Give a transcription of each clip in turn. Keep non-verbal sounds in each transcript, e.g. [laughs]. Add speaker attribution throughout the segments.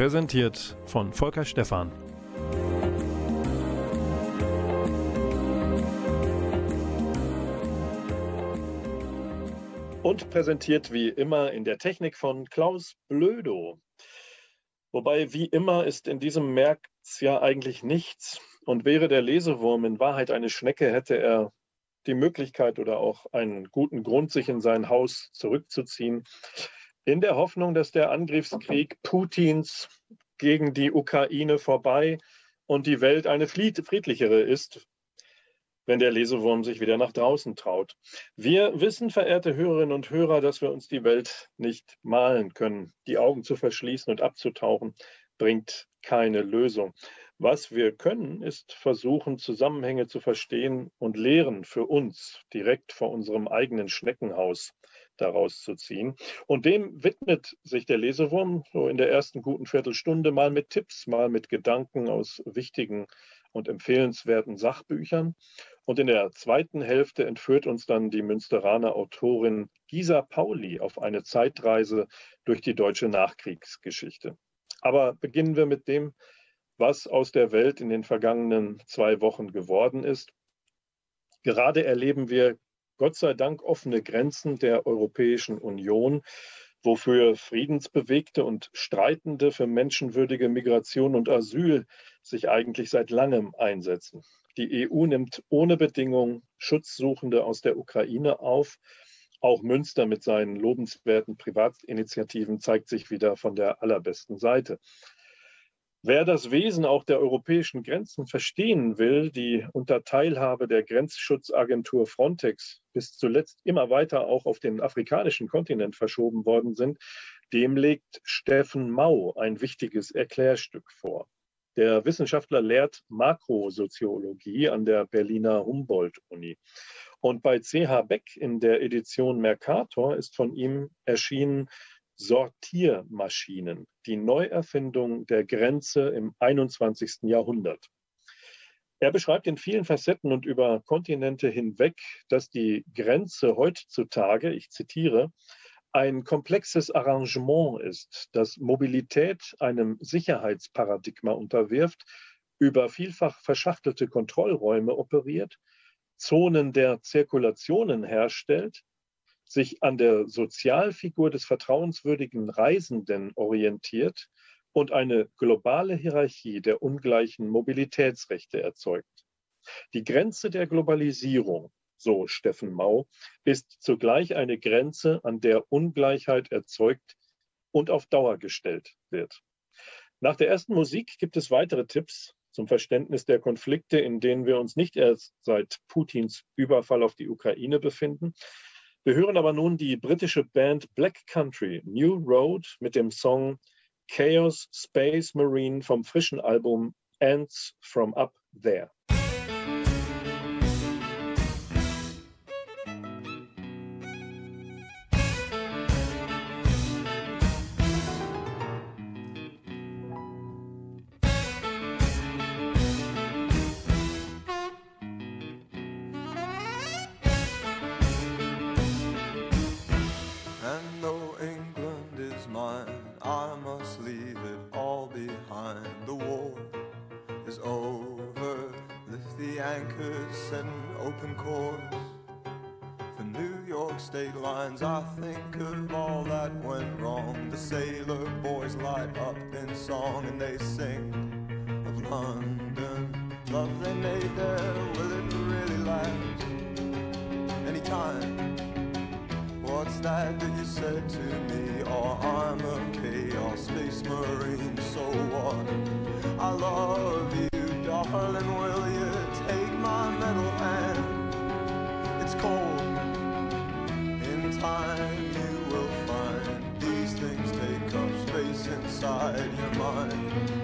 Speaker 1: Präsentiert von Volker Stephan.
Speaker 2: Und präsentiert wie immer in der Technik von Klaus Blödo. Wobei wie immer ist in diesem März ja eigentlich nichts. Und wäre der Lesewurm in Wahrheit eine Schnecke, hätte er die Möglichkeit oder auch einen guten Grund, sich in sein Haus zurückzuziehen in der Hoffnung, dass der Angriffskrieg Putins gegen die Ukraine vorbei und die Welt eine friedlichere ist, wenn der Lesewurm sich wieder nach draußen traut. Wir wissen, verehrte Hörerinnen und Hörer, dass wir uns die Welt nicht malen können. Die Augen zu verschließen und abzutauchen bringt keine Lösung. Was wir können, ist versuchen, Zusammenhänge zu verstehen und Lehren für uns direkt vor unserem eigenen Schneckenhaus daraus zu ziehen. Und dem widmet sich der Lesewurm so in der ersten guten Viertelstunde mal mit Tipps, mal mit Gedanken aus wichtigen und empfehlenswerten Sachbüchern. Und in der zweiten Hälfte entführt uns dann die Münsteraner Autorin Gisa Pauli auf eine Zeitreise durch die deutsche Nachkriegsgeschichte. Aber beginnen wir mit dem, was aus der Welt in den vergangenen zwei Wochen geworden ist. Gerade erleben wir Gott sei Dank offene Grenzen der Europäischen Union, wofür Friedensbewegte und Streitende für menschenwürdige Migration und Asyl sich eigentlich seit langem einsetzen. Die EU nimmt ohne Bedingung Schutzsuchende aus der Ukraine auf. Auch Münster mit seinen lobenswerten Privatinitiativen zeigt sich wieder von der allerbesten Seite. Wer das Wesen auch der europäischen Grenzen verstehen will, die unter Teilhabe der Grenzschutzagentur Frontex bis zuletzt immer weiter auch auf den afrikanischen Kontinent verschoben worden sind, dem legt Steffen Mau ein wichtiges Erklärstück vor. Der Wissenschaftler lehrt Makrosoziologie an der Berliner Humboldt-Uni. Und bei CH Beck in der Edition Mercator ist von ihm erschienen Sortiermaschinen, die Neuerfindung der Grenze im 21. Jahrhundert. Er beschreibt in vielen Facetten und über Kontinente hinweg, dass die Grenze heutzutage, ich zitiere, ein komplexes Arrangement ist, das Mobilität einem Sicherheitsparadigma unterwirft, über vielfach verschachtelte Kontrollräume operiert, Zonen der Zirkulationen herstellt, sich an der Sozialfigur des vertrauenswürdigen Reisenden orientiert und eine globale Hierarchie der ungleichen Mobilitätsrechte erzeugt. Die Grenze der Globalisierung, so Steffen Mau, ist zugleich eine Grenze, an der Ungleichheit erzeugt und auf Dauer gestellt wird. Nach der ersten Musik gibt es weitere Tipps zum Verständnis der Konflikte, in denen wir uns nicht erst seit Putins Überfall auf die Ukraine befinden, wir hören aber nun die britische Band Black Country New Road mit dem Song Chaos Space Marine vom frischen Album Ants from Up There.
Speaker 3: inside your mind.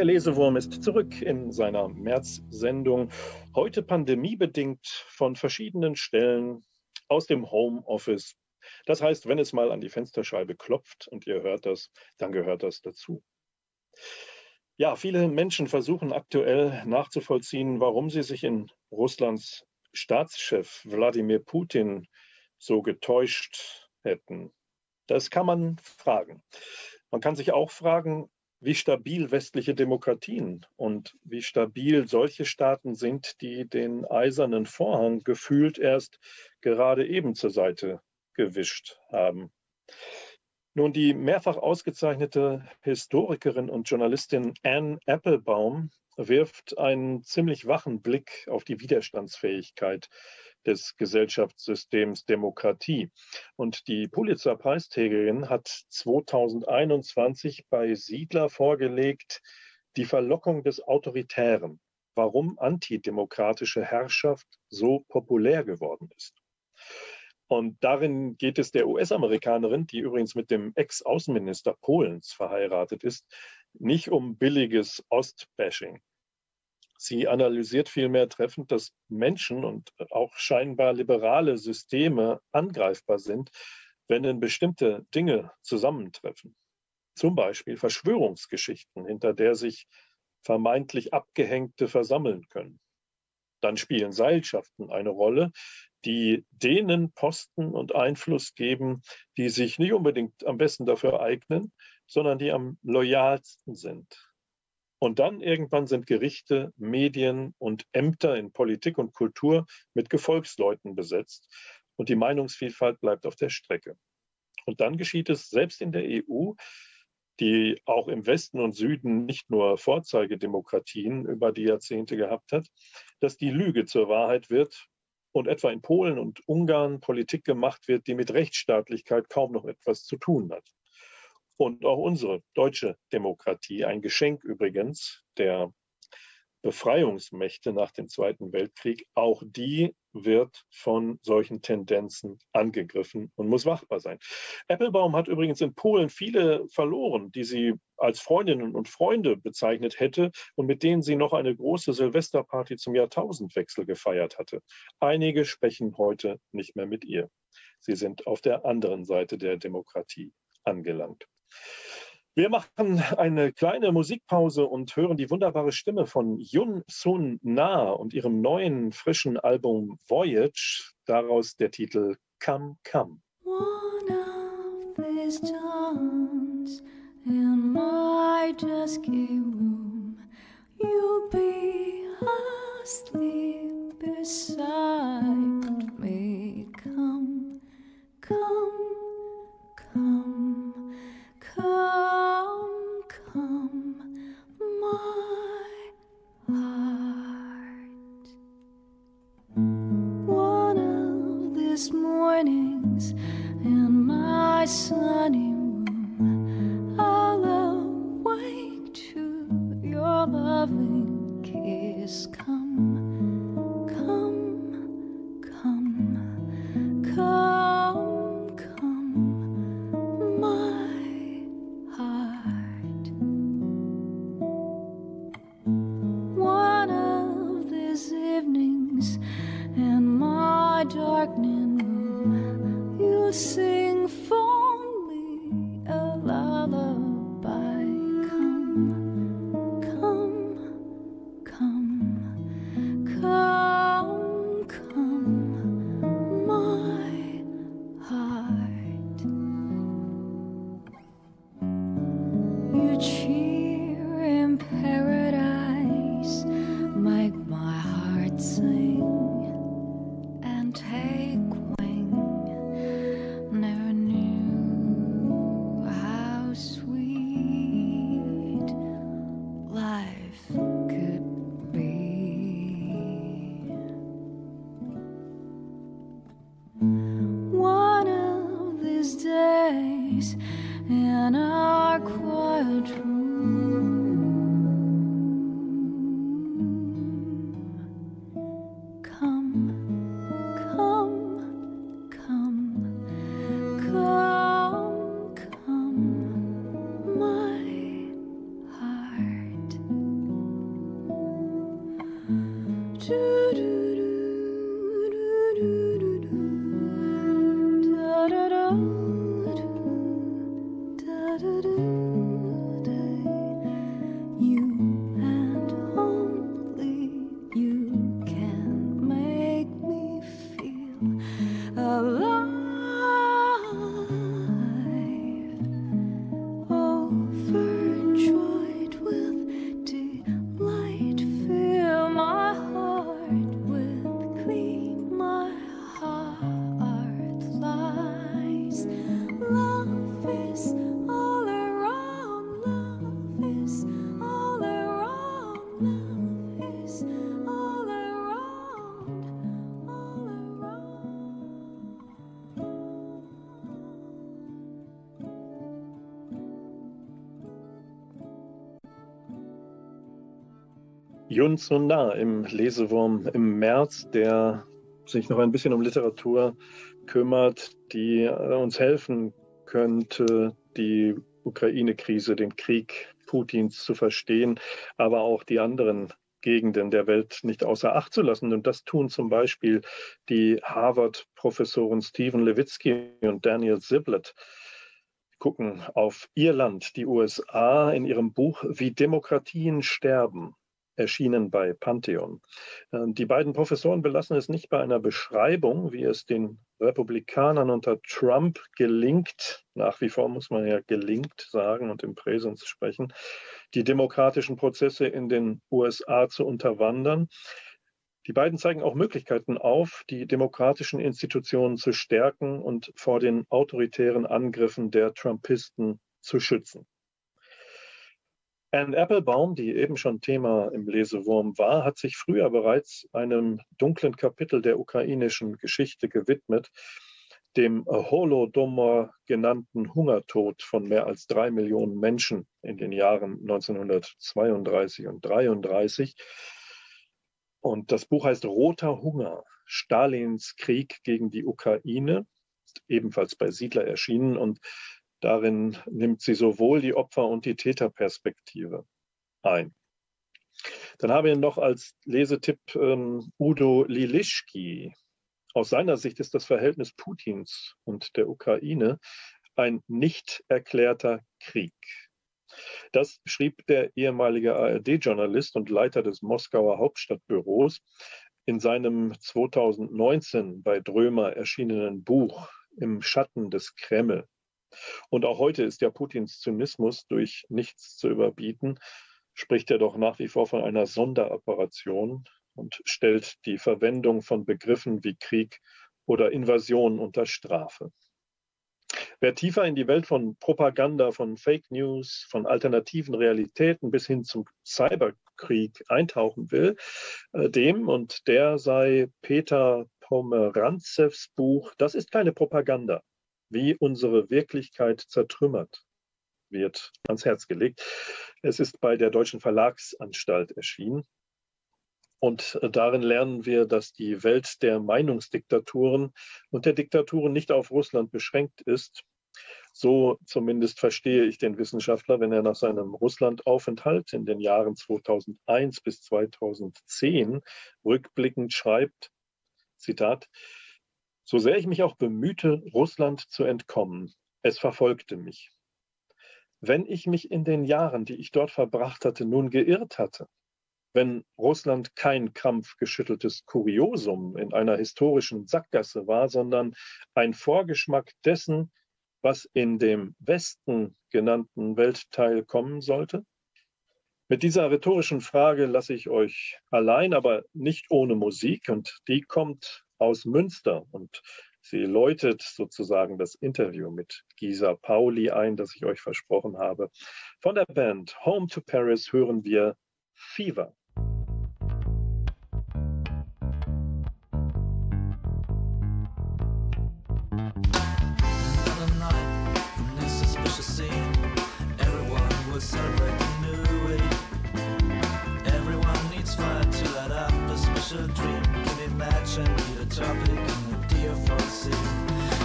Speaker 2: Der Lesewurm ist zurück in seiner März-Sendung. Heute pandemiebedingt von verschiedenen Stellen aus dem Homeoffice. Das heißt, wenn es mal an die Fensterscheibe klopft und ihr hört das, dann gehört das dazu. Ja, viele Menschen versuchen aktuell nachzuvollziehen, warum sie sich in Russlands Staatschef Wladimir Putin so getäuscht hätten. Das kann man fragen. Man kann sich auch fragen, wie stabil westliche Demokratien und wie stabil solche Staaten sind, die den eisernen Vorhang gefühlt erst gerade eben zur Seite gewischt haben. Nun, die mehrfach ausgezeichnete Historikerin und Journalistin Anne Applebaum wirft einen ziemlich wachen Blick auf die Widerstandsfähigkeit des Gesellschaftssystems Demokratie. Und die Pulitzer-Preisträgerin hat 2021 bei Siedler vorgelegt, die Verlockung des Autoritären, warum antidemokratische Herrschaft so populär geworden ist. Und darin geht es der US-Amerikanerin, die übrigens mit dem Ex-Außenminister Polens verheiratet ist, nicht um billiges Ostbashing, Sie analysiert vielmehr treffend, dass Menschen und auch scheinbar liberale Systeme angreifbar sind, wenn in bestimmte Dinge zusammentreffen. Zum Beispiel Verschwörungsgeschichten, hinter der sich vermeintlich Abgehängte versammeln können. Dann spielen Seilschaften eine Rolle, die denen Posten und Einfluss geben, die sich nicht unbedingt am besten dafür eignen, sondern die am loyalsten sind. Und dann irgendwann sind Gerichte, Medien und Ämter in Politik und Kultur mit Gefolgsleuten besetzt und die Meinungsvielfalt bleibt auf der Strecke. Und dann geschieht es selbst in der EU, die auch im Westen und Süden nicht nur Vorzeigedemokratien über die Jahrzehnte gehabt hat, dass die Lüge zur Wahrheit wird und etwa in Polen und Ungarn Politik gemacht wird, die mit Rechtsstaatlichkeit kaum noch etwas zu tun hat und auch unsere deutsche Demokratie, ein Geschenk übrigens der Befreiungsmächte nach dem Zweiten Weltkrieg, auch die wird von solchen Tendenzen angegriffen und muss wachbar sein. Applebaum hat übrigens in Polen viele verloren, die sie als Freundinnen und Freunde bezeichnet hätte und mit denen sie noch eine große Silvesterparty zum Jahrtausendwechsel gefeiert hatte. Einige sprechen heute nicht mehr mit ihr. Sie sind auf der anderen Seite der Demokratie angelangt. Wir machen eine kleine Musikpause und hören die wunderbare Stimme von Yun Sun Na und ihrem neuen frischen Album Voyage, daraus der Titel Come Come. One of these times in my dusky room, you'll be asleep beside me. Come, come, come. Come, come, my heart. One of these mornings in my sunny room, I'll awake to your loving kiss. Come, come, come, come. Sun Na im Lesewurm im März, der sich noch ein bisschen um Literatur kümmert, die uns helfen könnte, die Ukraine-Krise, den Krieg Putins zu verstehen, aber auch die anderen Gegenden der Welt nicht außer Acht zu lassen. Und das tun zum Beispiel die Harvard-Professoren Stephen Levitsky und Daniel Ziblatt. Gucken auf ihr Land, die USA, in ihrem Buch Wie Demokratien sterben erschienen bei Pantheon. Ähm, die beiden Professoren belassen es nicht bei einer Beschreibung, wie es den Republikanern unter Trump gelingt, nach wie vor muss man ja gelingt sagen und im Präsens sprechen, die demokratischen Prozesse in den USA zu unterwandern. Die beiden zeigen auch Möglichkeiten auf, die demokratischen Institutionen zu stärken und vor den autoritären Angriffen der Trumpisten zu schützen. Anne Applebaum, die eben schon Thema im Lesewurm war, hat sich früher bereits einem dunklen Kapitel der ukrainischen Geschichte gewidmet, dem Holodomor genannten Hungertod von mehr als drei Millionen Menschen in den Jahren 1932 und 1933. Und das Buch heißt Roter Hunger, Stalins Krieg gegen die Ukraine, ebenfalls bei Siedler erschienen und Darin nimmt sie sowohl die Opfer- und die Täterperspektive ein. Dann habe ich noch als Lesetipp ähm, Udo Lilischki. Aus seiner Sicht ist das Verhältnis Putins und der Ukraine ein nicht erklärter Krieg. Das schrieb der ehemalige ARD-Journalist und Leiter des Moskauer Hauptstadtbüros in seinem 2019 bei Drömer erschienenen Buch Im Schatten des Kreml. Und auch heute ist ja Putins Zynismus durch nichts zu überbieten, spricht er doch nach wie vor von einer Sonderoperation und stellt die Verwendung von Begriffen wie Krieg oder Invasion unter Strafe. Wer tiefer in die Welt von Propaganda, von Fake News, von alternativen Realitäten bis hin zum Cyberkrieg eintauchen will, äh, dem und der sei Peter Pomeranzews Buch Das ist keine Propaganda wie unsere Wirklichkeit zertrümmert wird, ans Herz gelegt. Es ist bei der Deutschen Verlagsanstalt erschienen. Und darin lernen wir, dass die Welt der Meinungsdiktaturen und der Diktaturen nicht auf Russland beschränkt ist. So zumindest verstehe ich den Wissenschaftler, wenn er nach seinem Russlandaufenthalt in den Jahren 2001 bis 2010 rückblickend schreibt, Zitat, so sehr ich mich auch bemühte, Russland zu entkommen, es verfolgte mich. Wenn ich mich in den Jahren, die ich dort verbracht hatte, nun geirrt hatte, wenn Russland kein krampfgeschütteltes Kuriosum in einer historischen Sackgasse war, sondern ein Vorgeschmack dessen, was in dem Westen genannten Weltteil kommen sollte? Mit dieser rhetorischen Frage lasse ich euch allein, aber nicht ohne Musik. Und die kommt aus Münster und sie läutet sozusagen das Interview mit Gisa Pauli ein, das ich euch versprochen habe. Von der Band Home to Paris hören wir Fever.
Speaker 4: topic in the DFOC.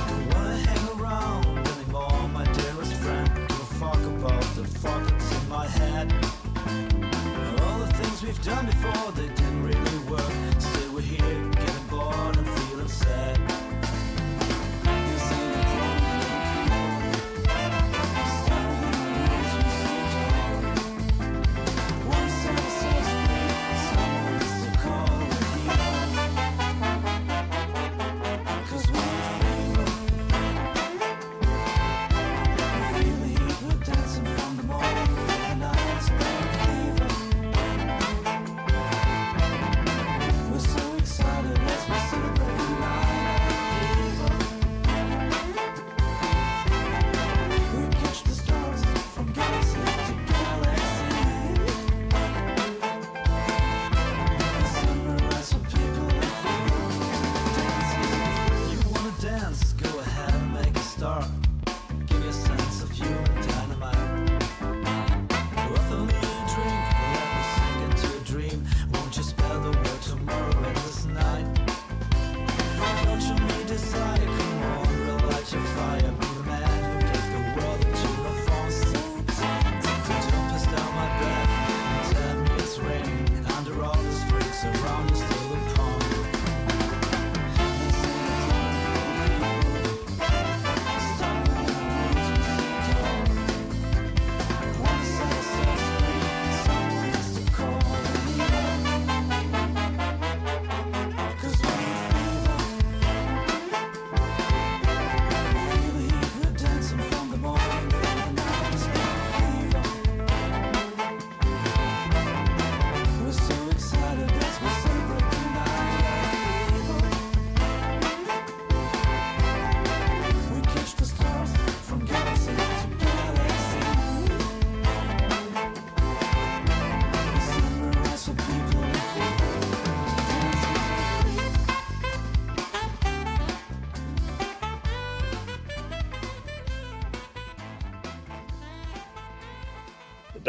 Speaker 4: Don't wanna hang around anymore, my dearest friend. Give a fuck about the fuck that's in my head. All the things we've done before,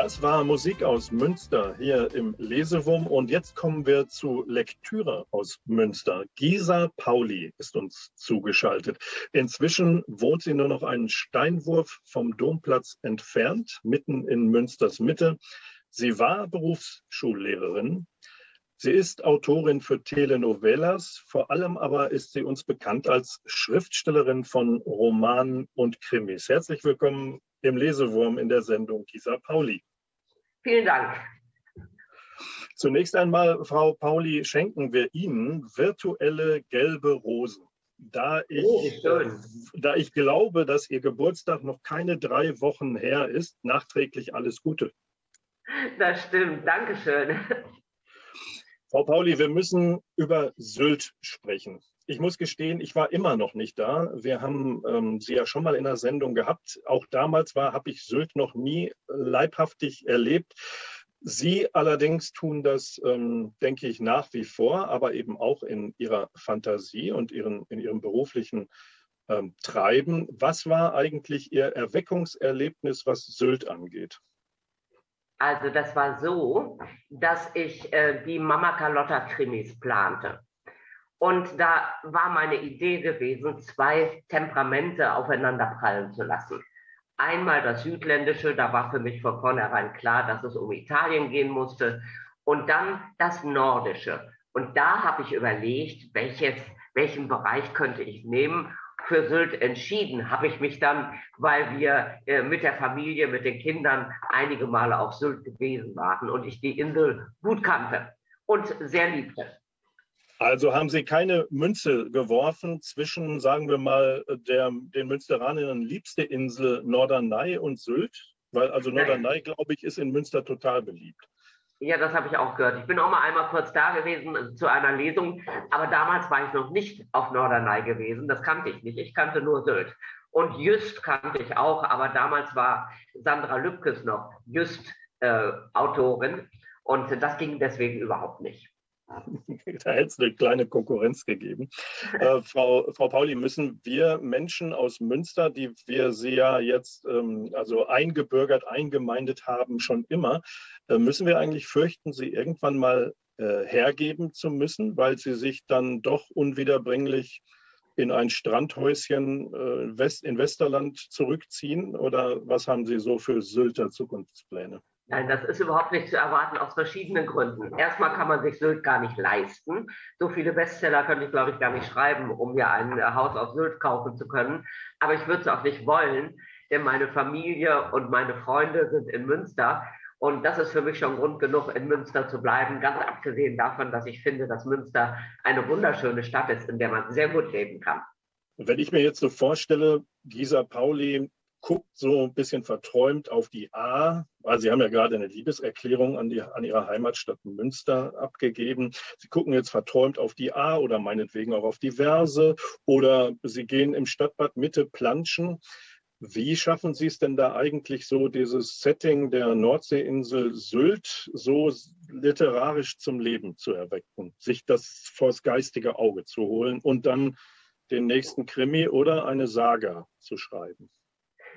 Speaker 2: Das war Musik aus Münster hier im Lesewurm und jetzt kommen wir zu Lektüre aus Münster. Gisa Pauli ist uns zugeschaltet. Inzwischen wohnt sie nur noch einen Steinwurf vom Domplatz entfernt, mitten in Münsters Mitte. Sie war Berufsschullehrerin. Sie ist Autorin für Telenovelas, vor allem aber ist sie uns bekannt als Schriftstellerin von Romanen und Krimis. Herzlich willkommen im Lesewurm in der Sendung Gisa Pauli.
Speaker 3: Vielen Dank.
Speaker 2: Zunächst einmal, Frau Pauli, schenken wir Ihnen virtuelle gelbe Rosen. Da ich, oh, da ich glaube, dass Ihr Geburtstag noch keine drei Wochen her ist, nachträglich alles Gute.
Speaker 3: Das stimmt, Dankeschön.
Speaker 2: Frau Pauli, wir müssen über Sylt sprechen ich muss gestehen, ich war immer noch nicht da. Wir haben ähm, Sie ja schon mal in der Sendung gehabt. Auch damals war, habe ich Sylt noch nie leibhaftig erlebt. Sie allerdings tun das, ähm, denke ich, nach wie vor, aber eben auch in Ihrer Fantasie und ihren, in Ihrem beruflichen ähm, Treiben. Was war eigentlich Ihr Erweckungserlebnis, was Sylt angeht?
Speaker 3: Also das war so, dass ich äh, die Mama Carlotta Krimis plante. Und da war meine Idee gewesen, zwei Temperamente aufeinander prallen zu lassen. Einmal das Südländische, da war für mich von vornherein klar, dass es um Italien gehen musste. Und dann das Nordische. Und da habe ich überlegt, welches, welchen Bereich könnte ich nehmen. Für Sylt entschieden habe ich mich dann, weil wir äh, mit der Familie, mit den Kindern einige Male auf Sylt gewesen waren und ich die Insel gut kannte und sehr liebte.
Speaker 2: Also haben Sie keine Münze geworfen zwischen, sagen wir mal, der, den Münsteranern liebste Insel Norderney und Sylt? Weil also Norderney, glaube ich, ist in Münster total beliebt.
Speaker 3: Ja, das habe ich auch gehört. Ich bin auch mal einmal kurz da gewesen also zu einer Lesung, aber damals war ich noch nicht auf Norderney gewesen. Das kannte ich nicht. Ich kannte nur Sylt. Und Just kannte ich auch, aber damals war Sandra Lübkes noch Just-Autorin. Äh, und das ging deswegen überhaupt nicht. [laughs]
Speaker 2: da hätte es eine kleine Konkurrenz gegeben. Äh, Frau, Frau Pauli, müssen wir Menschen aus Münster, die wir sie ja jetzt ähm, also eingebürgert, eingemeindet haben, schon immer, äh, müssen wir eigentlich fürchten, sie irgendwann mal äh, hergeben zu müssen, weil sie sich dann doch unwiederbringlich in ein Strandhäuschen äh, West, in Westerland zurückziehen? Oder was haben Sie so für Sylter Zukunftspläne?
Speaker 3: Nein, das ist überhaupt nicht zu erwarten aus verschiedenen Gründen. Erstmal kann man sich Sylt gar nicht leisten. So viele Bestseller könnte ich, glaube ich, gar nicht schreiben, um mir ein Haus auf Sylt kaufen zu können. Aber ich würde es auch nicht wollen, denn meine Familie und meine Freunde sind in Münster. Und das ist für mich schon Grund genug, in Münster zu bleiben. Ganz abgesehen davon, dass ich finde, dass Münster eine wunderschöne Stadt ist, in der man sehr gut leben kann.
Speaker 2: Wenn ich mir jetzt so vorstelle, Gisa Pauli guckt so ein bisschen verträumt auf die A, weil Sie haben ja gerade eine Liebeserklärung an, die, an Ihre Heimatstadt Münster abgegeben. Sie gucken jetzt verträumt auf die A oder meinetwegen auch auf die Verse oder Sie gehen im Stadtbad Mitte planschen. Wie schaffen Sie es denn da eigentlich so, dieses Setting der Nordseeinsel Sylt so literarisch zum Leben zu erwecken, sich das vors geistige Auge zu holen und dann den nächsten Krimi oder eine Saga zu schreiben?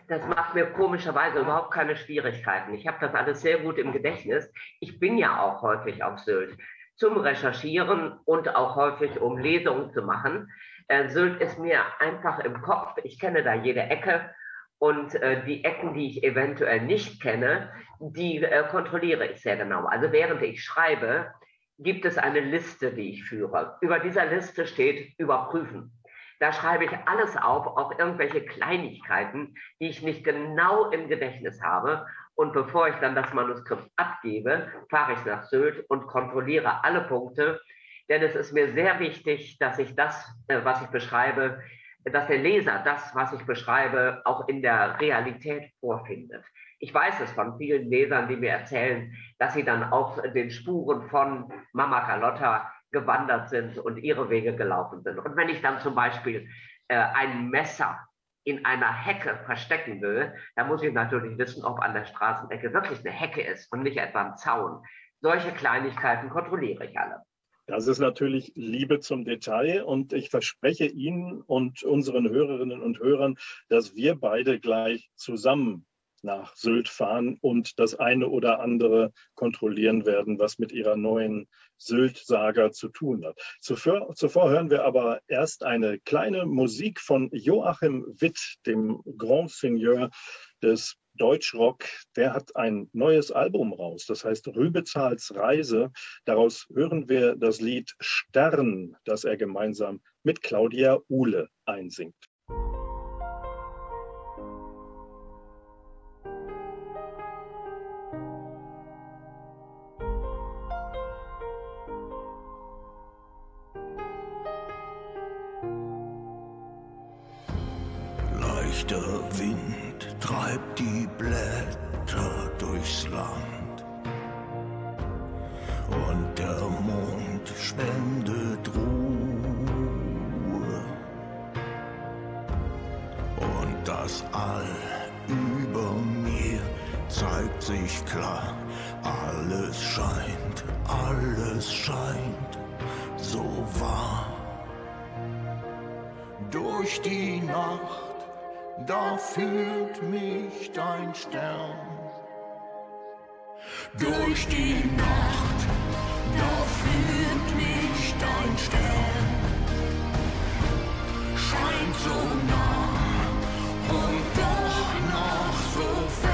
Speaker 3: Das macht mir komischerweise überhaupt keine Schwierigkeiten. Ich habe das alles sehr gut im Gedächtnis. Ich bin ja auch häufig auf Sylt zum Recherchieren und auch häufig, um Lesungen zu machen. Äh, Sylt ist mir einfach im Kopf. Ich kenne da jede Ecke. Und äh, die Ecken, die ich eventuell nicht kenne, die äh, kontrolliere ich sehr genau. Also während ich schreibe, gibt es eine Liste, die ich führe. Über dieser Liste steht überprüfen. Da schreibe ich alles auf, auch irgendwelche Kleinigkeiten, die ich nicht genau im Gedächtnis habe. Und bevor ich dann das Manuskript abgebe, fahre ich nach Sylt und kontrolliere alle Punkte. Denn es ist mir sehr wichtig, dass ich das, äh, was ich beschreibe, dass der Leser das, was ich beschreibe, auch in der Realität vorfindet. Ich weiß es von vielen Lesern, die mir erzählen, dass sie dann auf den Spuren von Mama Carlotta gewandert sind und ihre Wege gelaufen sind. Und wenn ich dann zum Beispiel äh, ein Messer in einer Hecke verstecken will, dann muss ich natürlich wissen, ob an der Straßenecke wirklich eine Hecke ist und nicht etwa ein Zaun. Solche Kleinigkeiten kontrolliere ich alle.
Speaker 2: Das ist natürlich Liebe zum Detail und ich verspreche Ihnen und unseren Hörerinnen und Hörern, dass wir beide gleich zusammen nach Sylt fahren und das eine oder andere kontrollieren werden, was mit ihrer neuen Sylt-Saga zu tun hat. Zuvor, zuvor, hören wir aber erst eine kleine Musik von Joachim Witt, dem Grand Seigneur des Deutschrock, der hat ein neues Album raus, das heißt Rübezahls Reise. Daraus hören wir das Lied Stern, das er gemeinsam mit Claudia Uhle einsingt.
Speaker 5: leichter Wind treibt die Blätter durchs Land. Und der Mond spendet Ruhe. Und das All über mir zeigt sich klar. Alles scheint, alles scheint so wahr. Durch die Nacht da führt mich dein Stern. Durch die Nacht, da führt mich dein Stern. Scheint so nah und doch noch so fern.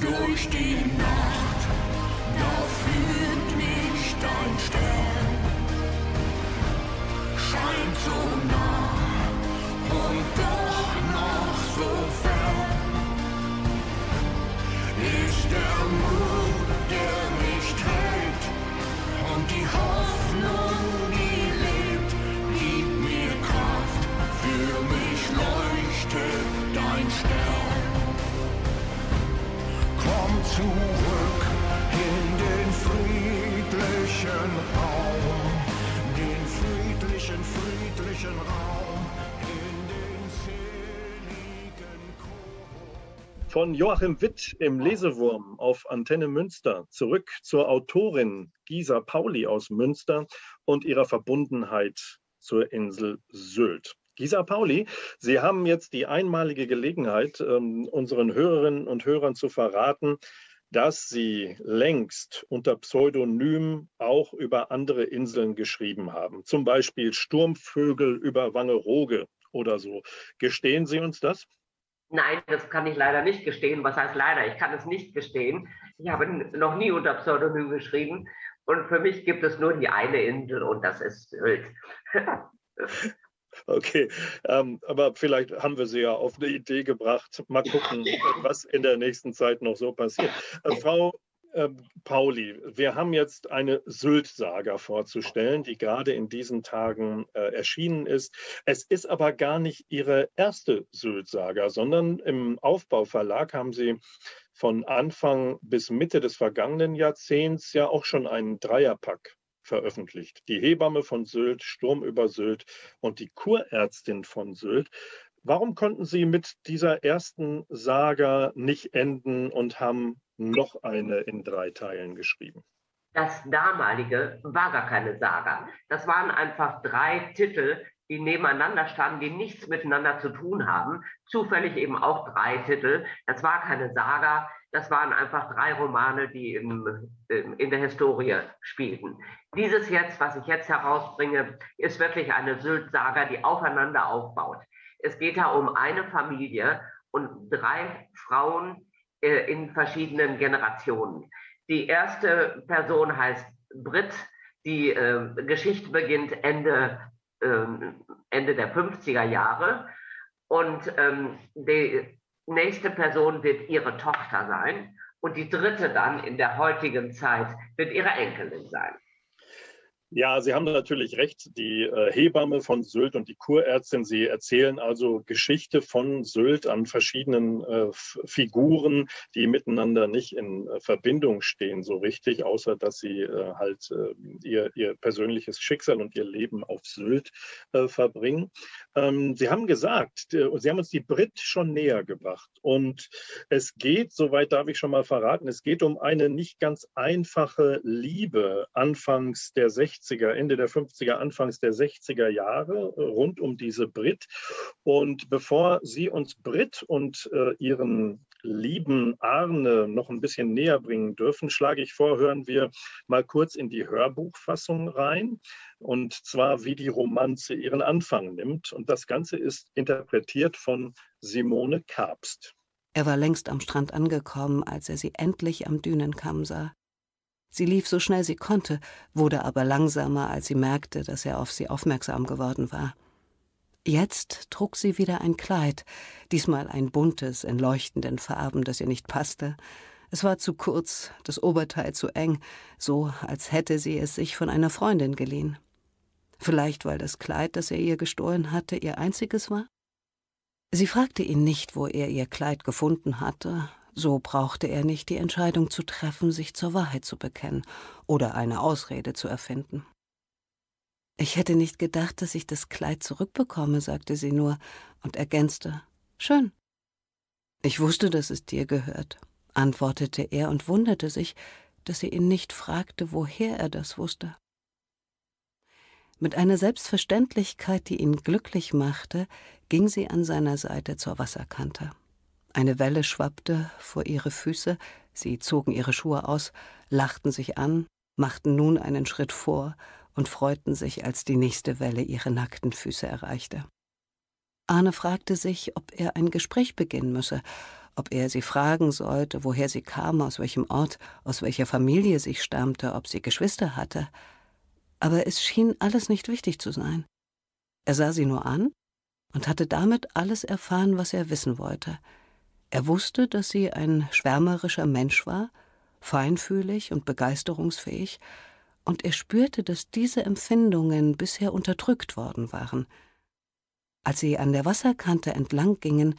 Speaker 5: durch die Nacht, da fühlt mich dein Stern. Scheint so nah und doch noch so fern. Ist der Mond
Speaker 2: Von Joachim Witt im Lesewurm auf Antenne Münster zurück zur Autorin Gisa Pauli aus Münster und ihrer Verbundenheit zur Insel Sylt. Gisa Pauli, Sie haben jetzt die einmalige Gelegenheit, ähm, unseren Hörerinnen und Hörern zu verraten, dass Sie längst unter Pseudonym auch über andere Inseln geschrieben haben. Zum Beispiel Sturmvögel über Wangerooge oder so. Gestehen Sie uns das?
Speaker 3: Nein, das kann ich leider nicht gestehen. Was heißt leider? Ich kann es nicht gestehen. Ich habe noch nie unter Pseudonym geschrieben. Und für mich gibt es nur die eine Insel und das ist Sylt. [laughs]
Speaker 2: Okay, ähm, aber vielleicht haben wir Sie ja auf eine Idee gebracht. Mal gucken, [laughs] was in der nächsten Zeit noch so passiert. Äh, Frau äh, Pauli, wir haben jetzt eine Sylt-Saga vorzustellen, die gerade in diesen Tagen äh, erschienen ist. Es ist aber gar nicht Ihre erste Sylt-Saga, sondern im Aufbauverlag haben Sie von Anfang bis Mitte des vergangenen Jahrzehnts ja auch schon einen Dreierpack veröffentlicht. Die Hebamme von Sylt, Sturm über Sylt und die Kurärztin von Sylt. Warum konnten Sie mit dieser ersten Saga nicht enden und haben noch eine in drei Teilen geschrieben.
Speaker 3: Das damalige war gar keine Saga. Das waren einfach drei Titel, die nebeneinander standen, die nichts miteinander zu tun haben. Zufällig eben auch drei Titel. Das war keine Saga, das waren einfach drei Romane, die im, in der Historie spielten. Dieses jetzt, was ich jetzt herausbringe, ist wirklich eine Sylt-Saga, die aufeinander aufbaut. Es geht da um eine Familie und drei Frauen, äh, in verschiedenen Generationen. Die erste Person heißt Brit, Die äh, Geschichte beginnt Ende, äh, Ende der 50er Jahre und ähm, die nächste Person wird ihre Tochter sein und die dritte dann in der heutigen Zeit wird ihre Enkelin sein.
Speaker 2: Ja, Sie haben natürlich recht. Die äh, Hebamme von Sylt und die Kurärztin, sie erzählen also Geschichte von Sylt an verschiedenen äh, Figuren, die miteinander nicht in äh, Verbindung stehen so richtig, außer dass sie äh, halt äh, ihr, ihr persönliches Schicksal und ihr Leben auf Sylt äh, verbringen. Ähm, sie haben gesagt, Sie haben uns die Brit schon näher gebracht. Und es geht, soweit darf ich schon mal verraten, es geht um eine nicht ganz einfache Liebe anfangs der 60 60er, Ende der 50er, Anfangs der 60er Jahre äh, rund um diese Brit. Und bevor Sie uns Brit und äh, Ihren lieben Arne noch ein bisschen näher bringen dürfen, schlage ich vor, hören wir mal kurz in die Hörbuchfassung rein. Und zwar, wie die Romanze ihren Anfang nimmt. Und das Ganze ist interpretiert von Simone Kabst.
Speaker 6: Er war längst am Strand angekommen, als er sie endlich am Dünenkamm sah. Sie lief so schnell sie konnte, wurde aber langsamer, als sie merkte, dass er auf sie aufmerksam geworden war. Jetzt trug sie wieder ein Kleid, diesmal ein buntes, in leuchtenden Farben, das ihr nicht passte. Es war zu kurz, das Oberteil zu eng, so als hätte sie es sich von einer Freundin geliehen. Vielleicht weil das Kleid, das er ihr gestohlen hatte, ihr einziges war? Sie fragte ihn nicht, wo er ihr Kleid gefunden hatte, so brauchte er nicht die Entscheidung zu treffen, sich zur Wahrheit zu bekennen oder eine Ausrede zu erfinden. Ich hätte nicht gedacht, dass ich das Kleid zurückbekomme, sagte sie nur und ergänzte Schön. Ich wusste, dass es dir gehört, antwortete er und wunderte sich, dass sie ihn nicht fragte, woher er das wusste. Mit einer Selbstverständlichkeit, die ihn glücklich machte, ging sie an seiner Seite zur Wasserkante. Eine Welle schwappte vor ihre Füße, sie zogen ihre Schuhe aus, lachten sich an, machten nun einen Schritt vor und freuten sich, als die nächste Welle ihre nackten Füße erreichte. Arne fragte sich, ob er ein Gespräch beginnen müsse, ob er sie fragen sollte, woher sie kam, aus welchem Ort, aus welcher Familie sie stammte, ob sie Geschwister hatte. Aber es schien alles nicht wichtig zu sein. Er sah sie nur an und hatte damit alles erfahren, was er wissen wollte – er wusste, dass sie ein schwärmerischer Mensch war, feinfühlig und begeisterungsfähig, und er spürte, dass diese Empfindungen bisher unterdrückt worden waren. Als sie an der Wasserkante entlang gingen,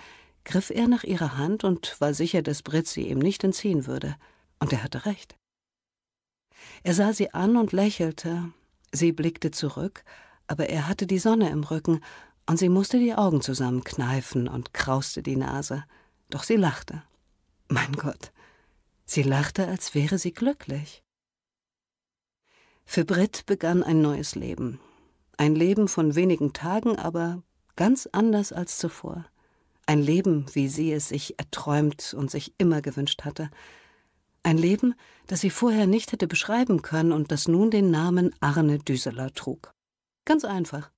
Speaker 6: griff er nach ihrer Hand und war sicher, dass Brit sie ihm nicht entziehen würde. Und er hatte recht. Er sah sie an und lächelte. Sie blickte zurück, aber er hatte die Sonne im Rücken, und sie musste die Augen zusammenkneifen und krauste die Nase. Doch sie lachte. Mein Gott, sie lachte, als wäre sie glücklich. Für Britt begann ein neues Leben. Ein Leben von wenigen Tagen, aber ganz anders als zuvor. Ein Leben, wie sie es sich erträumt und sich immer gewünscht hatte. Ein Leben, das sie vorher nicht hätte beschreiben können und das nun den Namen Arne Düseler trug. Ganz einfach.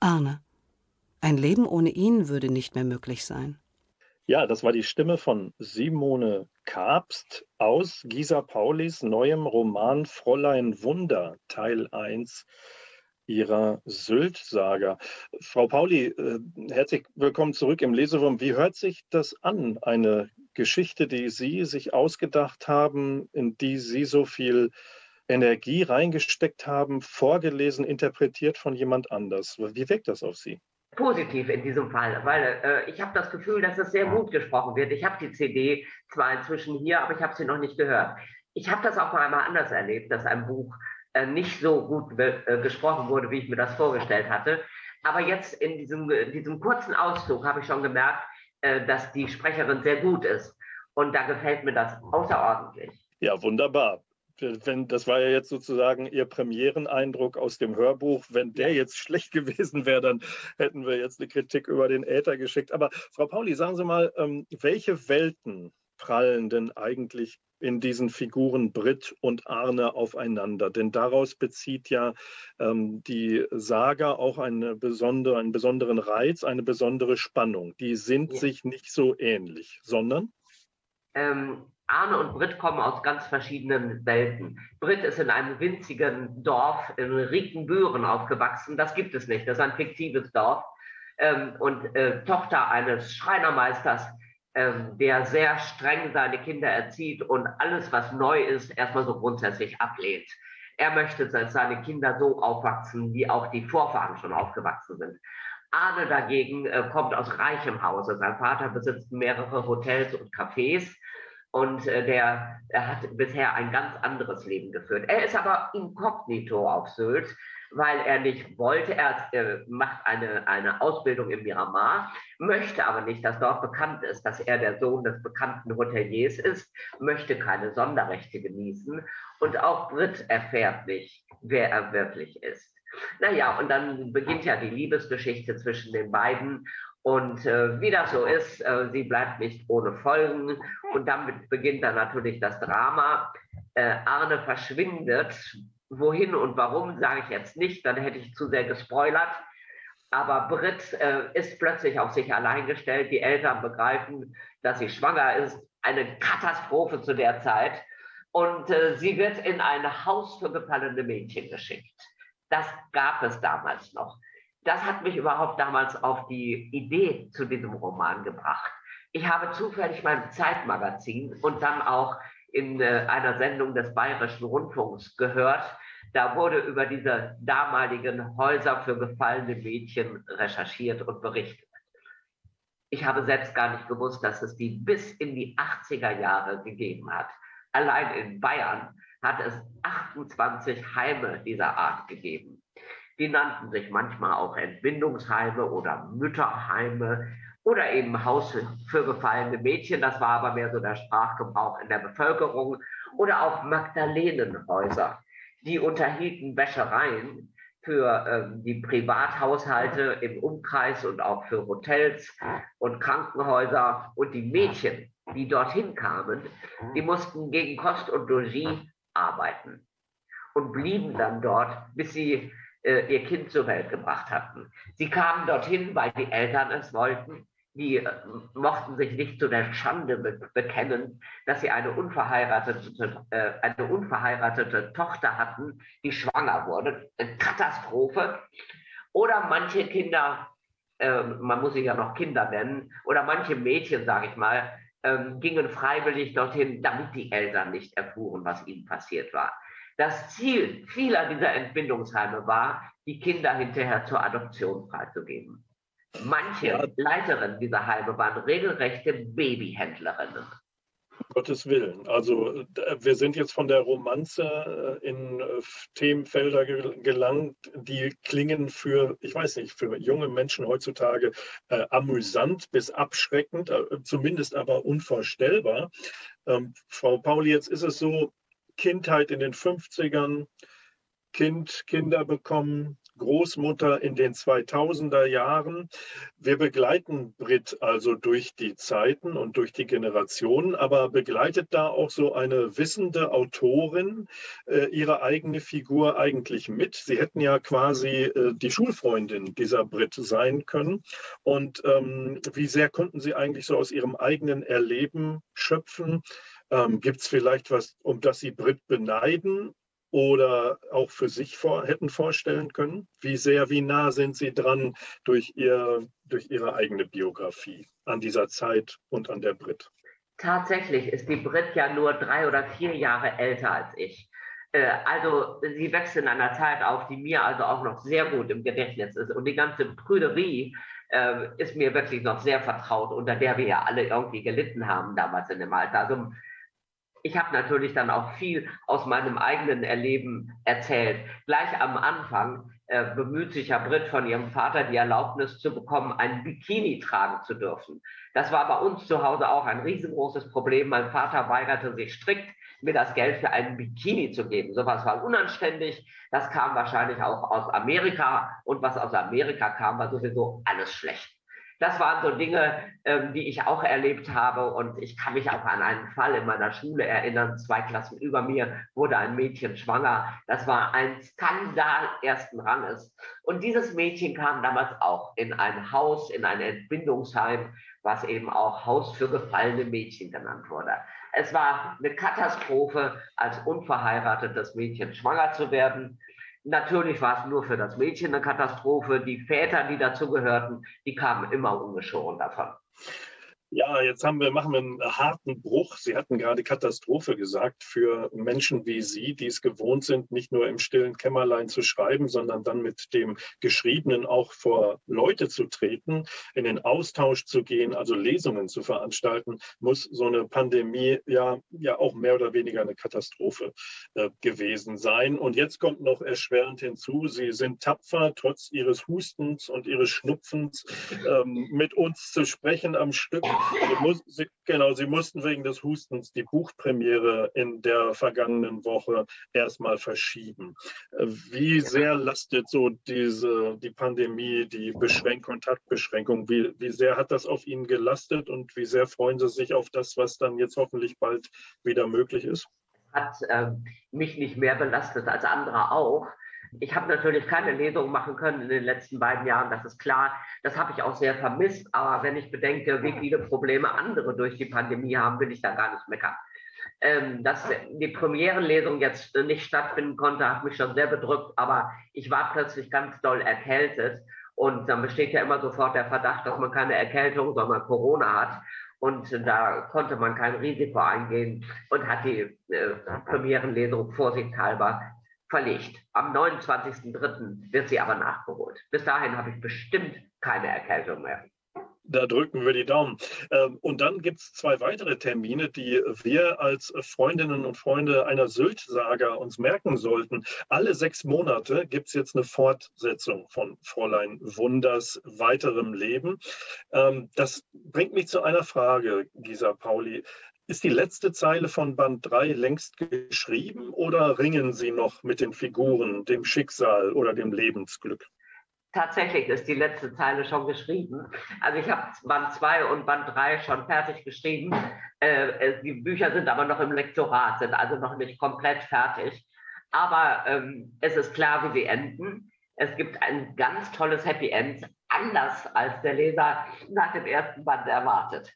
Speaker 6: Arne. Ein Leben ohne ihn würde nicht mehr möglich sein.
Speaker 2: Ja, das war die Stimme von Simone Kabst aus Gisa Paulis neuem Roman Fräulein Wunder, Teil 1 ihrer Sylt-Saga. Frau Pauli, äh, herzlich willkommen zurück im Lesewurm. Wie hört sich das an, eine Geschichte, die Sie sich ausgedacht haben, in die Sie so viel Energie reingesteckt haben, vorgelesen, interpretiert von jemand anders? Wie wirkt das auf Sie?
Speaker 3: Positiv in diesem Fall, weil äh, ich habe das Gefühl, dass es sehr gut gesprochen wird. Ich habe die CD zwar inzwischen hier, aber ich habe sie noch nicht gehört. Ich habe das auch mal einmal anders erlebt, dass ein Buch äh, nicht so gut äh, gesprochen wurde, wie ich mir das vorgestellt hatte. Aber jetzt in diesem, in diesem kurzen Ausflug habe ich schon gemerkt, äh, dass die Sprecherin sehr gut ist. Und da gefällt mir das außerordentlich.
Speaker 2: Ja, wunderbar wenn, das war ja jetzt sozusagen Ihr Premiereneindruck aus dem Hörbuch. Wenn der jetzt [laughs] schlecht gewesen wäre, dann hätten wir jetzt eine Kritik über den Äther geschickt. Aber Frau Pauli, sagen Sie mal, ähm, welche Welten prallen denn eigentlich in diesen Figuren Brit und Arne aufeinander? Denn daraus bezieht ja ähm, die Saga auch eine besondere, einen besonderen Reiz, eine besondere Spannung. Die sind ja. sich nicht so ähnlich, sondern?
Speaker 3: Ähm, Arne und Britt kommen aus ganz verschiedenen Welten. Britt ist in einem winzigen Dorf in Riekenbüren aufgewachsen. Das gibt es nicht. Das ist ein fiktives Dorf. Ähm, und äh, Tochter eines Schreinermeisters, ähm, der sehr streng seine Kinder erzieht und alles, was neu ist, erstmal so grundsätzlich ablehnt. Er möchte, dass seine Kinder so aufwachsen, wie auch die Vorfahren schon aufgewachsen sind. Arne dagegen äh, kommt aus reichem Hause. Sein Vater besitzt mehrere Hotels und Cafés und äh, der er hat bisher ein ganz anderes Leben geführt. Er ist aber inkognito auf Sylt, weil er nicht wollte. Er äh, macht eine, eine Ausbildung im Miramar, möchte aber nicht, dass dort bekannt ist, dass er der Sohn des bekannten Hoteliers ist, möchte keine Sonderrechte genießen und auch Brit erfährt nicht, wer er wirklich ist. Naja, und dann beginnt ja die Liebesgeschichte zwischen den beiden und äh, wie das so ist, äh, sie bleibt nicht ohne Folgen. Und damit beginnt dann natürlich das Drama. Äh, Arne verschwindet. Wohin und warum, sage ich jetzt nicht, dann hätte ich zu sehr gespoilert. Aber Britt äh, ist plötzlich auf sich allein gestellt. Die Eltern begreifen, dass sie schwanger ist. Eine Katastrophe zu der Zeit. Und äh, sie wird in ein Haus für gefallene Mädchen geschickt. Das gab es damals noch das hat mich überhaupt damals auf die Idee zu diesem Roman gebracht. Ich habe zufällig mein Zeitmagazin und dann auch in äh, einer Sendung des Bayerischen Rundfunks gehört. Da wurde über diese damaligen Häuser für gefallene Mädchen recherchiert und berichtet. Ich habe selbst gar nicht gewusst, dass es die bis in die 80er Jahre gegeben hat. Allein in Bayern hat es 28 Heime dieser Art gegeben. Die nannten sich manchmal auch Entbindungsheime oder Mütterheime oder eben Haus für gefallene Mädchen. Das war aber mehr so der Sprachgebrauch in der Bevölkerung. Oder auch Magdalenenhäuser. Die unterhielten Wäschereien für ähm, die Privathaushalte im Umkreis und auch für Hotels und Krankenhäuser. Und die Mädchen, die dorthin kamen, die mussten gegen Kost und Logis arbeiten und blieben dann dort, bis sie äh, ihr Kind zur Welt gebracht hatten. Sie kamen dorthin, weil die Eltern es wollten. Die äh, mochten sich nicht zu der Schande be bekennen, dass sie eine unverheiratete, äh, eine unverheiratete Tochter hatten, die schwanger wurde. Eine Katastrophe. Oder manche Kinder, ähm, man muss sie ja noch Kinder nennen, oder manche Mädchen, sage ich mal, ähm, gingen freiwillig dorthin, damit die Eltern nicht erfuhren, was ihnen passiert war. Das Ziel vieler dieser Entbindungsheime war, die Kinder hinterher zur Adoption freizugeben. Manche. Leiterinnen dieser Heime waren regelrechte Babyhändlerinnen.
Speaker 2: Gottes Willen. Also wir sind jetzt von der Romanze äh, in äh, Themenfelder gelangt, die klingen für, ich weiß nicht, für junge Menschen heutzutage äh, amüsant bis abschreckend, äh, zumindest aber unvorstellbar. Ähm, Frau Pauli, jetzt ist es so, Kindheit in den 50ern, Kind, Kinder bekommen, Großmutter in den 2000er Jahren. Wir begleiten Brit also durch die Zeiten und durch die Generationen, aber begleitet da auch so eine wissende Autorin äh, ihre eigene Figur eigentlich mit? Sie hätten ja quasi äh, die Schulfreundin dieser Brit sein können. Und ähm, wie sehr konnten Sie eigentlich so aus Ihrem eigenen Erleben schöpfen? Ähm, Gibt es vielleicht was, um das Sie Brit beneiden oder auch für sich vor, hätten vorstellen können? Wie sehr, wie nah sind Sie dran durch, ihr, durch Ihre eigene Biografie an dieser Zeit und an der Brit?
Speaker 3: Tatsächlich ist die Brit ja nur drei oder vier Jahre älter als ich. Äh, also sie wächst in einer Zeit auf, die mir also auch noch sehr gut im Gedächtnis ist. Und die ganze Prüderie äh, ist mir wirklich noch sehr vertraut, unter der wir ja alle irgendwie gelitten haben damals in dem Alter. Also ich habe natürlich dann auch viel aus meinem eigenen Erleben erzählt. Gleich am Anfang äh, bemüht sich ja Brit von ihrem Vater die Erlaubnis zu bekommen, ein Bikini tragen zu dürfen. Das war bei uns zu Hause auch ein riesengroßes Problem. Mein Vater weigerte sich strikt, mir das Geld für einen Bikini zu geben. Sowas war unanständig. Das kam wahrscheinlich auch aus Amerika. Und was aus Amerika kam, war sowieso alles schlecht. Das waren so Dinge, ähm, die ich auch erlebt habe. Und ich kann mich auch an einen Fall in meiner Schule erinnern. Zwei Klassen über mir wurde ein Mädchen schwanger. Das war ein Skandal ersten Ranges. Und dieses Mädchen kam damals auch in ein Haus, in ein Entbindungsheim, was eben auch Haus für gefallene Mädchen genannt wurde. Es war eine Katastrophe, als unverheiratetes Mädchen schwanger zu werden. Natürlich war es nur für das Mädchen eine Katastrophe. Die Väter, die dazu gehörten, die kamen immer ungeschoren davon.
Speaker 2: Ja, jetzt haben wir, machen wir einen harten Bruch. Sie hatten gerade Katastrophe gesagt für Menschen wie Sie, die es gewohnt sind, nicht nur im stillen Kämmerlein zu schreiben, sondern dann mit dem Geschriebenen auch vor Leute zu treten, in den Austausch zu gehen, also Lesungen zu veranstalten, muss so eine Pandemie ja, ja auch mehr oder weniger eine Katastrophe äh, gewesen sein. Und jetzt kommt noch erschwerend hinzu, Sie sind tapfer, trotz Ihres Hustens und Ihres Schnupfens ähm, mit uns zu sprechen am Stück. Sie, muss, sie, genau, sie mussten wegen des Hustens die Buchpremiere in der vergangenen Woche erstmal verschieben. Wie sehr lastet so diese, die Pandemie, die Beschränk Kontaktbeschränkung, wie, wie sehr hat das auf Ihnen gelastet und wie sehr freuen Sie sich auf das, was dann jetzt hoffentlich bald wieder möglich ist?
Speaker 3: Hat äh, mich nicht mehr belastet als andere auch. Ich habe natürlich keine Lesung machen können in den letzten beiden Jahren, das ist klar. Das habe ich auch sehr vermisst. Aber wenn ich bedenke, wie viele Probleme andere durch die Pandemie haben, will ich da gar nicht meckern. Ähm, dass die Premierenlesung jetzt nicht stattfinden konnte, hat mich schon sehr bedrückt. Aber ich war plötzlich ganz doll erkältet. Und dann besteht ja immer sofort der Verdacht, dass man keine Erkältung, sondern Corona hat. Und da konnte man kein Risiko eingehen und hat die äh, Premierenlesung vorsichtshalber verlegt. Am 29.03. wird sie aber nachgeholt. Bis dahin habe ich bestimmt keine Erkältung mehr.
Speaker 2: Da drücken wir die Daumen. Ähm, und dann gibt es zwei weitere Termine, die wir als Freundinnen und Freunde einer Sylt-Saga uns merken sollten. Alle sechs Monate gibt es jetzt eine Fortsetzung von Fräulein Wunders weiterem Leben. Ähm, das bringt mich zu einer Frage, Gisa Pauli. Ist die letzte Zeile von Band 3 längst geschrieben oder ringen Sie noch mit den Figuren, dem Schicksal oder dem Lebensglück?
Speaker 3: Tatsächlich ist die letzte Zeile schon geschrieben. Also ich habe Band 2 und Band 3 schon fertig geschrieben. Äh, äh, die Bücher sind aber noch im Lektorat, sind also noch nicht komplett fertig. Aber ähm, es ist klar, wie sie enden. Es gibt ein ganz tolles Happy End, anders als der Leser nach dem ersten Band erwartet.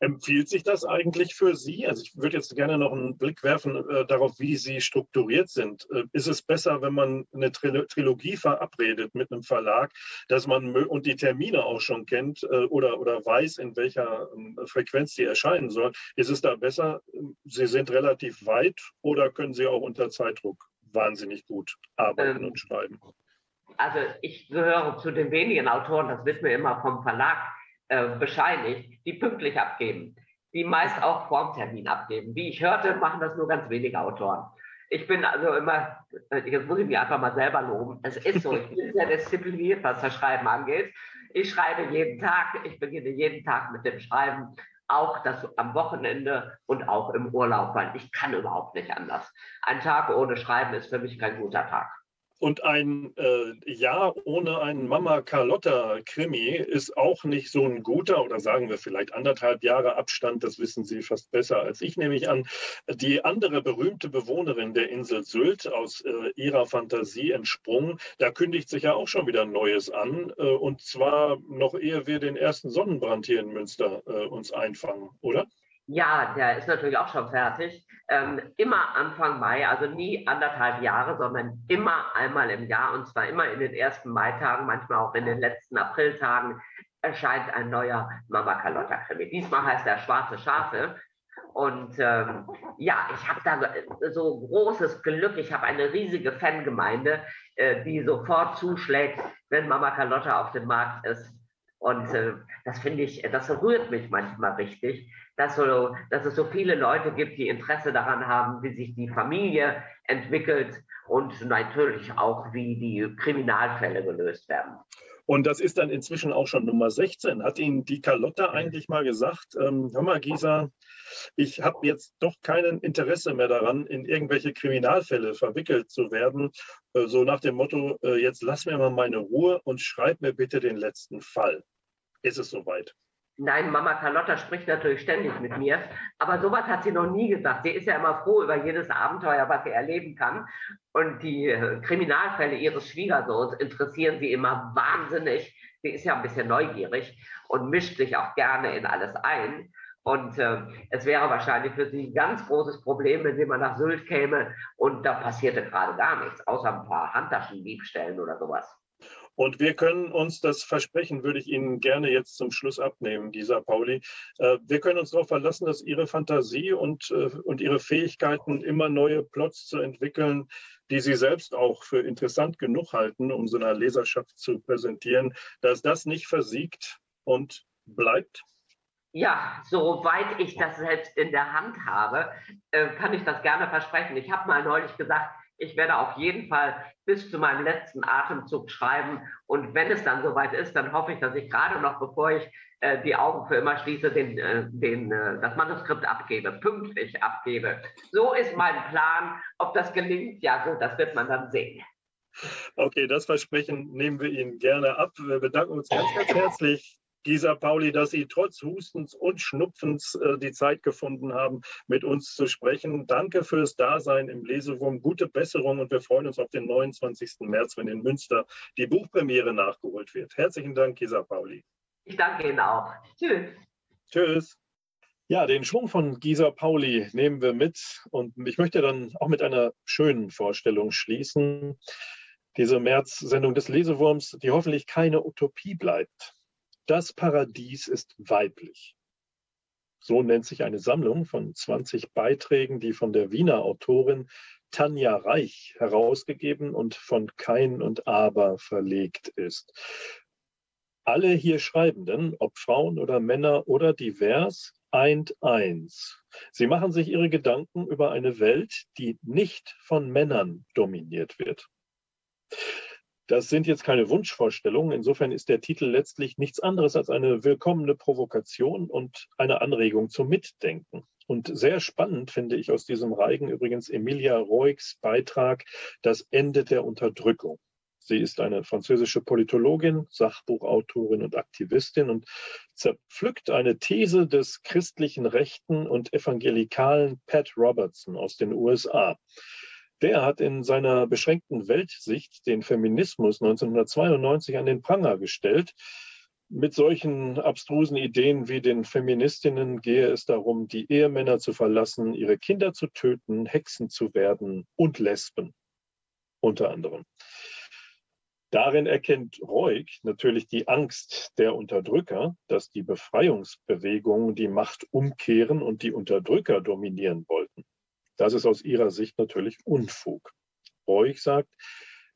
Speaker 2: Empfiehlt sich das eigentlich für Sie? Also ich würde jetzt gerne noch einen Blick werfen äh, darauf, wie Sie strukturiert sind. Äh, ist es besser, wenn man eine Tril Trilogie verabredet mit einem Verlag, dass man und die Termine auch schon kennt äh, oder, oder weiß, in welcher ähm, Frequenz die erscheinen sollen? Ist es da besser, Sie sind relativ weit oder können Sie auch unter Zeitdruck wahnsinnig gut arbeiten ähm, und schreiben?
Speaker 3: Also ich gehöre zu den wenigen Autoren, das wissen wir immer vom Verlag, äh, bescheinigt, die pünktlich abgeben, die meist auch Formtermin abgeben. Wie ich hörte, machen das nur ganz wenige Autoren. Ich bin also immer, äh, jetzt muss ich mich einfach mal selber loben. Es ist so, ich bin sehr diszipliniert, was das Schreiben angeht. Ich schreibe jeden Tag, ich beginne jeden Tag mit dem Schreiben, auch das am Wochenende und auch im Urlaub, weil ich kann überhaupt nicht anders. Ein Tag ohne Schreiben ist für mich kein guter Tag.
Speaker 2: Und ein äh, Jahr ohne einen Mama Carlotta-Krimi ist auch nicht so ein guter, oder sagen wir vielleicht anderthalb Jahre Abstand, das wissen Sie fast besser als ich, nehme ich an. Die andere berühmte Bewohnerin der Insel Sylt, aus äh, ihrer Fantasie entsprungen, da kündigt sich ja auch schon wieder Neues an. Äh, und zwar noch ehe wir den ersten Sonnenbrand hier in Münster äh, uns einfangen, oder?
Speaker 3: Ja, der ist natürlich auch schon fertig. Ähm, immer Anfang Mai, also nie anderthalb Jahre, sondern immer einmal im Jahr und zwar immer in den ersten Maitagen, manchmal auch in den letzten Apriltagen erscheint ein neuer Mama Carlotta Krimi. Diesmal heißt er Schwarze Schafe. Und ähm, ja, ich habe da so großes Glück. Ich habe eine riesige Fangemeinde, äh, die sofort zuschlägt, wenn Mama Carlotta auf dem Markt ist. Und äh, das finde ich, das rührt mich manchmal richtig, dass, so, dass es so viele Leute gibt, die Interesse daran haben, wie sich die Familie entwickelt und natürlich auch, wie die Kriminalfälle gelöst werden.
Speaker 2: Und das ist dann inzwischen auch schon Nummer 16. Hat Ihnen die Carlotta eigentlich mal gesagt, ähm, hör mal, Gisa, ich habe jetzt doch kein Interesse mehr daran, in irgendwelche Kriminalfälle verwickelt zu werden. Äh, so nach dem Motto, äh, jetzt lass mir mal meine Ruhe und schreib mir bitte den letzten Fall. Ist es soweit?
Speaker 3: Nein, Mama Carlotta spricht natürlich ständig mit mir, aber sowas hat sie noch nie gesagt. Sie ist ja immer froh über jedes Abenteuer, was sie erleben kann. Und die äh, Kriminalfälle ihres Schwiegersohns interessieren sie immer wahnsinnig. Sie ist ja ein bisschen neugierig und mischt sich auch gerne in alles ein. Und äh, es wäre wahrscheinlich für sie ein ganz großes Problem, wenn sie mal nach Sylt käme und da passierte gerade gar nichts, außer ein paar Handtaschendiebstellen oder sowas.
Speaker 2: Und wir können uns das Versprechen, würde ich Ihnen gerne jetzt zum Schluss abnehmen, Gisa Pauli. Äh, wir können uns darauf verlassen, dass Ihre Fantasie und, äh, und Ihre Fähigkeiten, immer neue Plots zu entwickeln, die Sie selbst auch für interessant genug halten, um so einer Leserschaft zu präsentieren, dass das nicht versiegt und bleibt?
Speaker 3: Ja, soweit ich das selbst in der Hand habe, äh, kann ich das gerne versprechen. Ich habe mal neulich gesagt, ich werde auf jeden Fall bis zu meinem letzten Atemzug schreiben. Und wenn es dann soweit ist, dann hoffe ich, dass ich gerade noch, bevor ich äh, die Augen für immer schließe, den, äh, den, äh, das Manuskript abgebe, pünktlich abgebe. So ist mein Plan. Ob das gelingt, ja gut, das wird man dann sehen.
Speaker 2: Okay, das Versprechen nehmen wir Ihnen gerne ab. Wir bedanken uns ganz, ganz herzlich Gisa Pauli, dass Sie trotz Hustens und Schnupfens äh, die Zeit gefunden haben, mit uns zu sprechen. Danke fürs Dasein im Lesewurm. Gute Besserung und wir freuen uns auf den 29. März, wenn in Münster die Buchpremiere nachgeholt wird. Herzlichen Dank, Gisa Pauli.
Speaker 3: Ich danke Ihnen auch. Tschüss.
Speaker 2: Tschüss. Ja, den Schwung von Gisa Pauli nehmen wir mit und ich möchte dann auch mit einer schönen Vorstellung schließen. Diese März-Sendung des Lesewurms, die hoffentlich keine Utopie bleibt. Das Paradies ist weiblich. So nennt sich eine Sammlung von 20 Beiträgen, die von der Wiener Autorin Tanja Reich herausgegeben und von Kein und Aber verlegt ist. Alle hier Schreibenden, ob Frauen oder Männer oder divers, eint eins. Sie machen sich ihre Gedanken über eine Welt, die nicht von Männern dominiert wird. Das sind jetzt keine Wunschvorstellungen. Insofern ist der Titel letztlich nichts anderes als eine willkommene Provokation und eine Anregung zum Mitdenken. Und sehr spannend finde ich aus diesem Reigen übrigens Emilia Roigs Beitrag Das Ende der Unterdrückung. Sie ist eine französische Politologin, Sachbuchautorin und Aktivistin und zerpflückt eine These des christlichen Rechten und evangelikalen Pat Robertson aus den USA. Der hat in seiner beschränkten Weltsicht den Feminismus 1992 an den Pranger gestellt. Mit solchen abstrusen Ideen wie den Feministinnen gehe es darum, die Ehemänner zu verlassen, ihre Kinder zu töten, Hexen zu werden und Lesben unter anderem. Darin erkennt Reuk natürlich die Angst der Unterdrücker, dass die Befreiungsbewegungen die Macht umkehren und die Unterdrücker dominieren wollten. Das ist aus ihrer Sicht natürlich Unfug. Reuch sagt,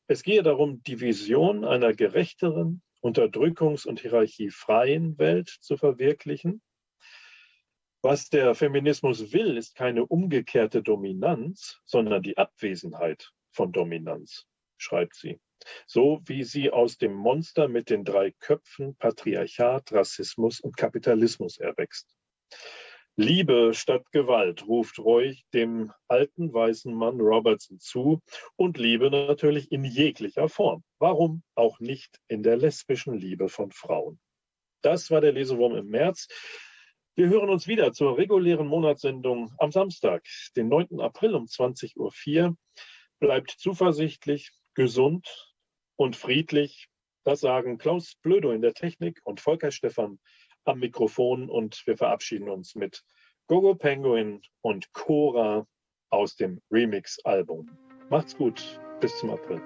Speaker 2: es gehe darum, die Vision einer gerechteren, unterdrückungs- und hierarchiefreien Welt zu verwirklichen. Was der Feminismus will, ist keine umgekehrte Dominanz, sondern die Abwesenheit von Dominanz, schreibt sie. So wie sie aus dem Monster mit den drei Köpfen Patriarchat, Rassismus und Kapitalismus erwächst. Liebe statt Gewalt, ruft Roy dem alten weißen Mann Robertson zu und Liebe natürlich in jeglicher Form. Warum auch nicht in der lesbischen Liebe von Frauen? Das war der Lesewurm im März. Wir hören uns wieder zur regulären Monatssendung am Samstag, den 9. April um 20.04 Uhr. Bleibt zuversichtlich, gesund und friedlich. Das sagen Klaus Blödo in der Technik und Volker Stephan am Mikrofon und wir verabschieden uns mit Gogo Penguin und Cora aus dem Remix-Album. Macht's gut, bis zum April.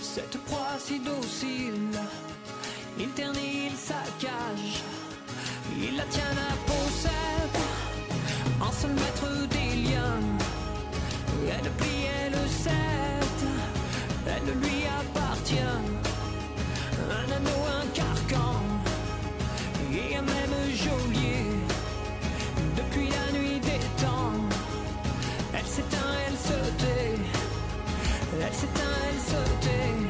Speaker 4: Cette proie si docile, il ternit, il saccage. Il la tient à possède, en seul maître des liens. Elle plie, elle cède, elle lui appartient. Un anneau, un carcan, et un même jaune. taksi tarih sordu